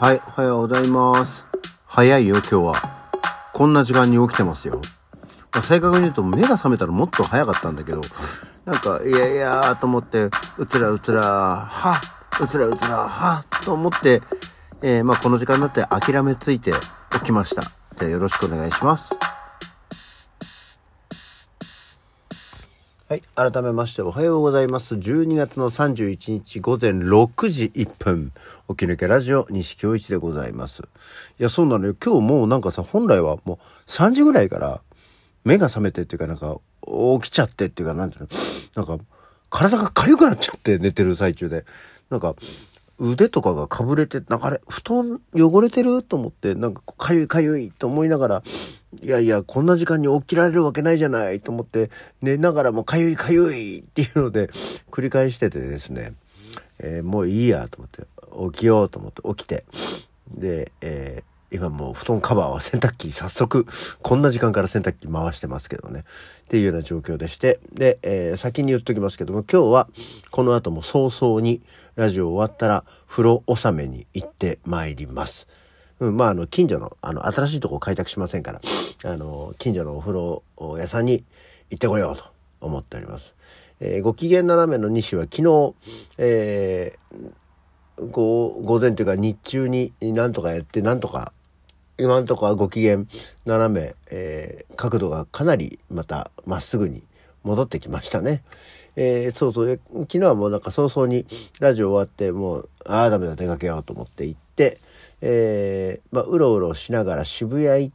はい、おはようございます。早いよ、今日は。こんな時間に起きてますよ。まあ正確に言うと、目が覚めたらもっと早かったんだけど、なんか、いやいやーと思って、うつらうつら、はうつらうつら、はと思って、えー、まあこの時間になって諦めついて起きました。じゃあよろしくお願いします。はい。改めましておはようございます。12月の31日午前6時1分。起き抜けラジオ西京一でございます。いや、そうなのよ。今日もうなんかさ、本来はもう3時ぐらいから目が覚めてっていうかなんか起きちゃってっていうかなんていうの、なんか体が痒くなっちゃって寝てる最中で。なんか腕とかがかぶれて、なんかあれ、布団汚れてる？と思って、なんかかゆいかゆいと思いながら、いやいや、こんな時間に起きられるわけないじゃないと思って、寝ながらもかゆいかゆいっていうので、繰り返しててですね、えーもういいやと思って、起きようと思って起きて、で、えー今もう布団カバーは洗濯機早速、こんな時間から洗濯機回してますけどね。っていうような状況でして。で、えー先に言っときますけども、今日はこの後も早々にラジオ終わったら風呂納めに行ってまいります。うん、まあ、あの、近所の、あの、新しいとこ開拓しませんから、あの、近所のお風呂屋さんに行ってこようと思っております。えーご機嫌斜めの西は昨日、えー午前というか日中になんとかやってなんとか今のところはご機嫌斜め、えー角度がかなりまたまっすぐに戻ってきましたね。えーそうそう昨日はもうなんか早々にラジオ終わってもうああダメだ出かけようと思って行って、えーまあ、うろうろしながら渋谷行っ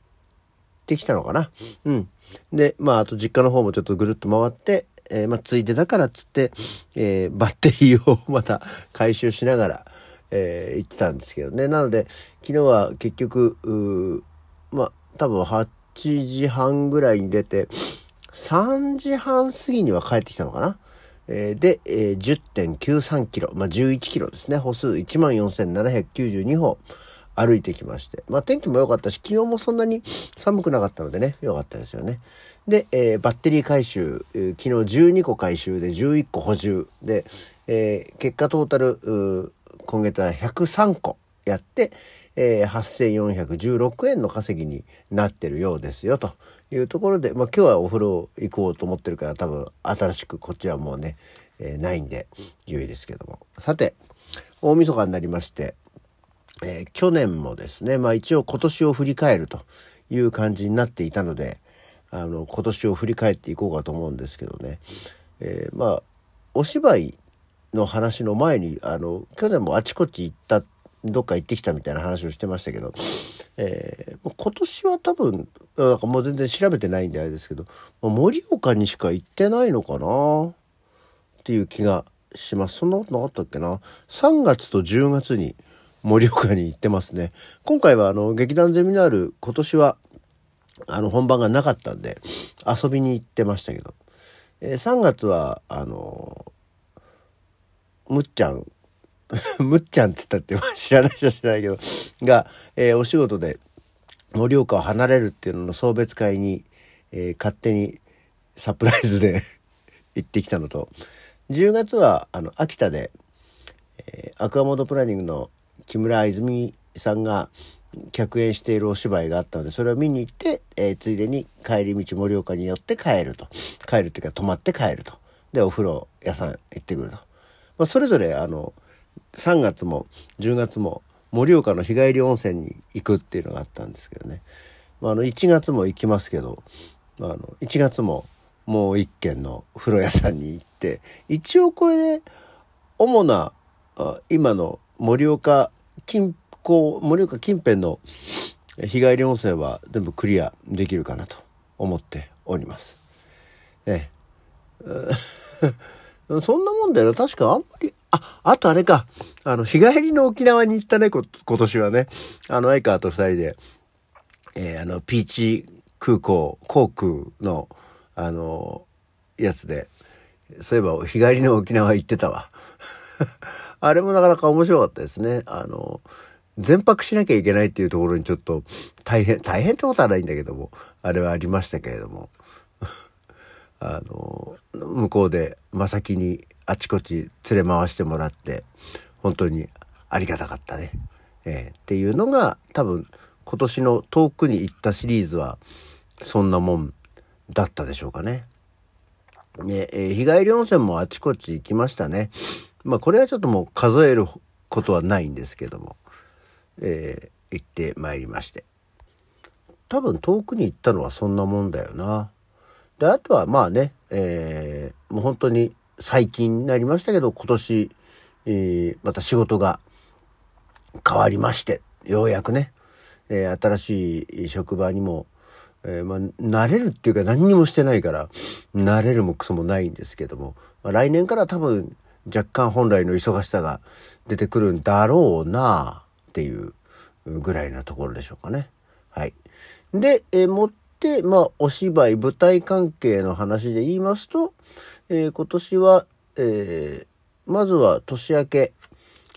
てきたのかな。うん。で、まあ、あと実家の方もちょっとぐるっと回って、えーまあ、ついでだからっつって、えーバッテリーをまた回収しながら、えー行ってたんですけどね。なので、昨日は結局、まあ、多分8時半ぐらいに出て、3時半過ぎには帰ってきたのかな。えーで、えー10.93キロ、まあ、11キロですね。歩数14,792歩歩いてきまして。まあ、天気も良かったし、気温もそんなに寒くなかったのでね、良かったですよね。で、えーバッテリー回収、昨日12個回収で11個補充で、えー結果トータル、今月は103個やって、えー8416円の稼ぎになってるようですよというところで、まあ、今日はお風呂行こうと思ってるから多分新しくこっちはもうね、えーないんで良いですけどもさて大晦日になりまして、えー去年もですねまあ一応今年を振り返るという感じになっていたのであの今年を振り返っていこうかと思うんですけどね、えーまあお芝居の話の前にあの去年もあちこち行ったどっか行ってきたみたいな話をしてましたけど、えー今年は多分なんかもう全然調べてないんであれですけど盛岡にしか行ってないのかなっていう気がします。そんなことなかったっけな？3月と10月に盛岡に行ってますね。今回はあの劇団ゼミナール今年はあの本番がなかったんで遊びに行ってましたけど、えー3月はあのむっちゃん むっちゃんって言ったって 知らない人は知らないけどが、えーお仕事で盛岡を離れるっていうのの送別会に、えー勝手にサプライズで 行ってきたのと。10月はあの秋田で、えーアクアモードプランニングの木村泉さんが客演しているお芝居があったのでそれを見に行って、えーついでに帰り道盛岡に寄って帰ると。帰るっていうか泊まって帰ると。でお風呂屋さん行ってくると、まあ、それぞれあの3月も10月も盛岡の日帰り温泉に行くっていうのがあったんですけどね、まあ、あの1月も行きますけど、まあ、あの1月ももう一軒の風呂屋さんに行って一応これで主な今の盛岡近郊盛岡近辺の日帰り温泉は全部クリアできるかなと思っております。ええ、そんなもんだよな。確かあんまりああとあれか。あの日帰りの沖縄に行ったね今年はね。あの相川と二人で、えーあのピーチ空港航空のあのやつで。そういえば日帰りの沖縄行ってたわ。あれもなかなか面白かったですね。あの、全泊しなきゃいけないっていうところにちょっと大変、大変ってことはないんだけども、あれはありましたけれども。あの、向こうで真先にあちこち連れ回してもらって、本当にありがたかったね。えー、っていうのが多分今年の遠くに行ったシリーズはそんなもんだったでしょうかね。ね、えー、日帰り温泉もあちこち行きましたね。まあこれはちょっともう数えることはないんですけども、えー、行ってまいりまして。多分遠くに行ったのはそんなもんだよな。で、あとはまあね、えー、もう本当に最近になりましたけど、今年、えー、また仕事が変わりまして、ようやくね、えー、新しい職場にも、えー、まあ、慣れるっていうか何にもしてないから、慣れるもクソもないんですけども、まあ、来年から多分若干本来の忙しさが出てくるんだろうなっていうぐらいなところでしょうかね。はい。で、え、もって、まあ、お芝居、舞台関係の話で言いますと、えー、今年は、えー、まずは年明け、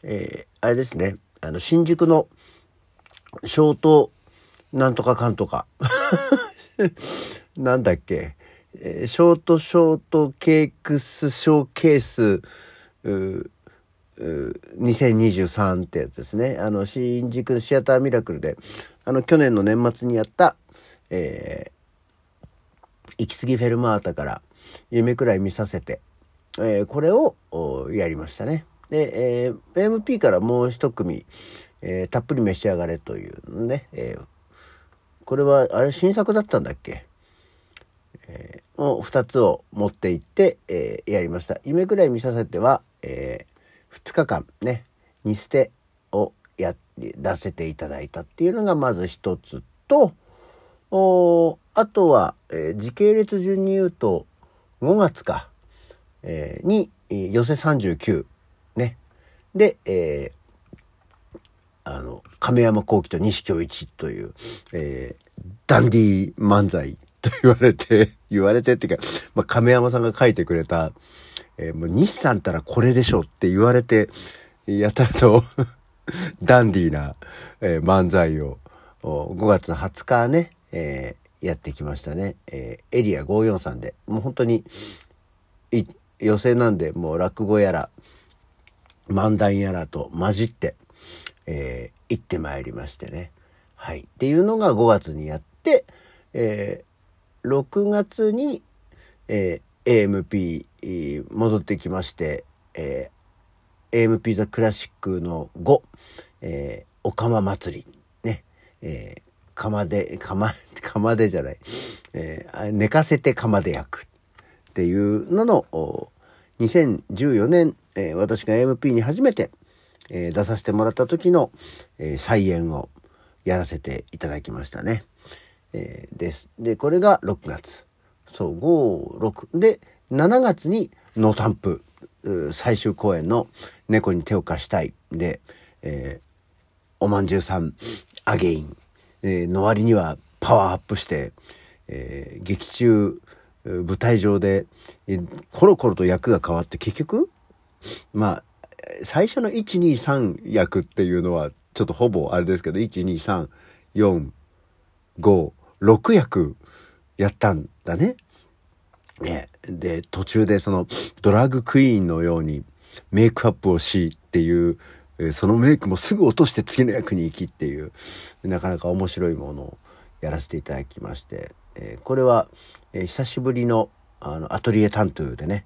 えー、あれですね、あの、新宿の、ショート、なんとかかんとか。なんだっけ、えー、ショートショートケークスショーケース、2023ってやつですね。あの、新宿シアターミラクルで、あの、去年の年末にやった、えー、行き過ぎフェルマータから夢くらい見させて、えー、これをやりましたね。で、えー、MP からもう一組、えー、たっぷり召し上がれというね、えー、これは、あれ新作だったんだっけ？えー、を2つを持って行って、えー、やりました。夢くらい見させては、えー、2日間ね、に捨てをや、出せていただいたっていうのがまず一つと、おあとは、えー、時系列順に言うと、5月か、えー、に、寄せ39、ね。で、えー、あの、亀山幸喜と西京一という、えー、ダンディ漫才と言われて、言われてっていうか、まあ、亀山さんが書いてくれた、えー、もう日産ったらこれでしょって言われて、やたらと ダンディーな、えー、漫才を5月の20日ね、えー、やってきましたね。えー、エリア543で、もう本当に、予選なんで、もう落語やら、漫談やらと混じって、えー、行ってまいりましてね。はい。っていうのが5月にやって、えー、6月に、えー、AMP 戻ってきまして、えー、AMP ザクラシックの5、えー、おかま祭り、ね、えー、釜で、釜、釜でじゃない、えー、寝かせて釜で焼くっていうのの、2014年、えー、私が AMP に初めて、えー、出させてもらった時の、えー、再演をやらせていただきましたね。えー、です。で、これが6月。そう、5、6。で、7月にノータンプ、最終公演の猫に手を貸したい。で、えー、おまんじゅうさん、アゲイン、えー、の割にはパワーアップして、えー、劇中、舞台上で、コロコロと役が変わって結局、まあ、最初の1、2、3役っていうのは、ちょっとほぼあれですけど、1、2、3、4、5、6役やったんだね。ね、で、途中でそのドラッグクイーンのようにメイクアップをしっていう、そのメイクもすぐ落として次の役に行きっていう、なかなか面白いものをやらせていただきまして、えこれは、え久しぶりのあのアトリエタントゥーでね、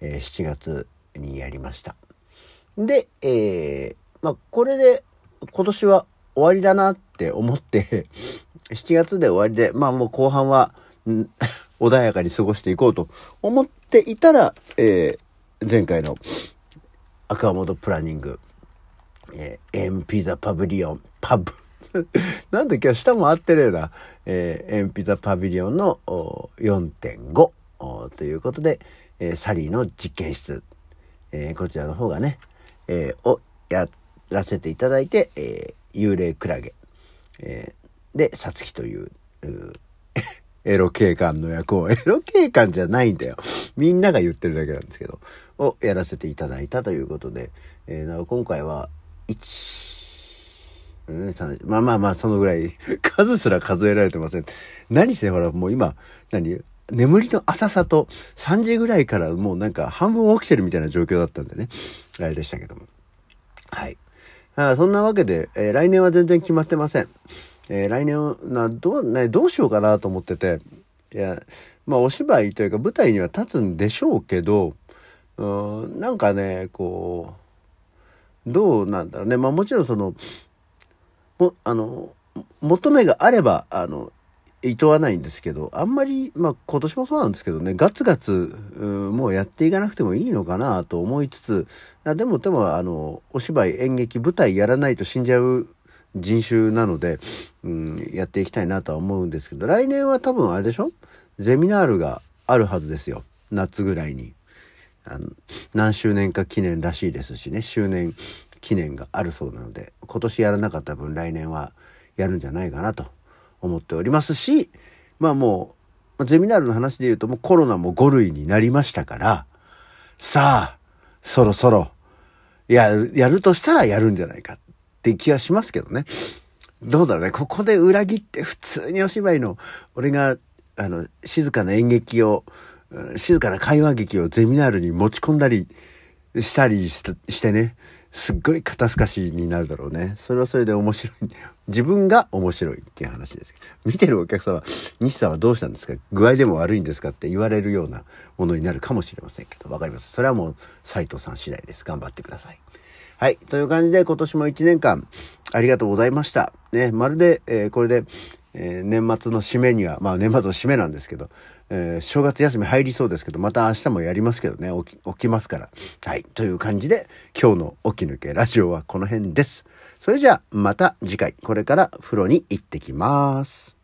え7月にやりました。で、えー、まあ、これで今年は終わりだなって思って7月で終わりで、まあもう後半は、穏やかに過ごしていこうと思っていたら、えー、前回のアクアモードプランニング、えー、エンピザパビリオン、パブ。なんで今日下も合ってねえな。えー、エンピザパビリオンの4.5ということで、えー、サリーの実験室、えー、こちらの方がね、えー、をやらせていただいて、えー、幽霊クラゲ、えー、で、さつきという、う エロ警官の役を、エロ警官じゃないんだよ。みんなが言ってるだけなんですけど、をやらせていただいたということで、えー、今回は、1、うん、まあまあまあ、そのぐらい、数すら数えられてません。何せほら、もう今、何？眠りの浅さと3時ぐらいからもうなんか半分起きてるみたいな状況だったんでね。あれでしたけども。はい。そんなわけで、えー、来年は全然決まってません。えー、来年な、どう、ね、どうしようかなと思ってて、いや、まあお芝居というか舞台には立つんでしょうけど、うん、なんかね、こう、どうなんだろうね。まあもちろんその、も、あの、求めがあれば、あの、いとわないんですけど、あんまり、まあ今年もそうなんですけどね、ガツガツ、うんもうやっていかなくてもいいのかなと思いつつ、でもでもあの、お芝居、演劇、舞台やらないと死んじゃう人種なので、うん、やっていきたいなとは思うんですけど、来年は多分あれでしょ？ゼミナールがあるはずですよ。夏ぐらいに。あの何周年か記念らしいですしね、周年記念があるそうなので、今年やらなかった分来年はやるんじゃないかなと思っておりますし、まあもう、ゼミナールの話で言うともうコロナも5類になりましたから、さあ、そろそろ、やる、やるとしたらやるんじゃないかって気はしますけどね。どうだろうね。ここで裏切って普通にお芝居の、俺が、あの、静かな演劇を、静かな会話劇をゼミナールに持ち込んだりしたりしてね。すっごい肩透かしになるだろうね。それはそれで面白い。自分が面白いっていう話ですけど。見てるお客様、西さんはどうしたんですか？具合でも悪いんですかって言われるようなものになるかもしれませんけど、わかります。それはもう斉藤さん次第です。頑張ってください。はい。という感じで今年も1年間ありがとうございました。ね、まるで、えー、これで、えー、年末の締めには、まあ年末の締めなんですけど、えー、正月休み入りそうですけど、また明日もやりますけどね、起き、起きますから。はい。という感じで、今日の起き抜けラジオはこの辺です。それじゃあ、また次回、これから風呂に行ってきます。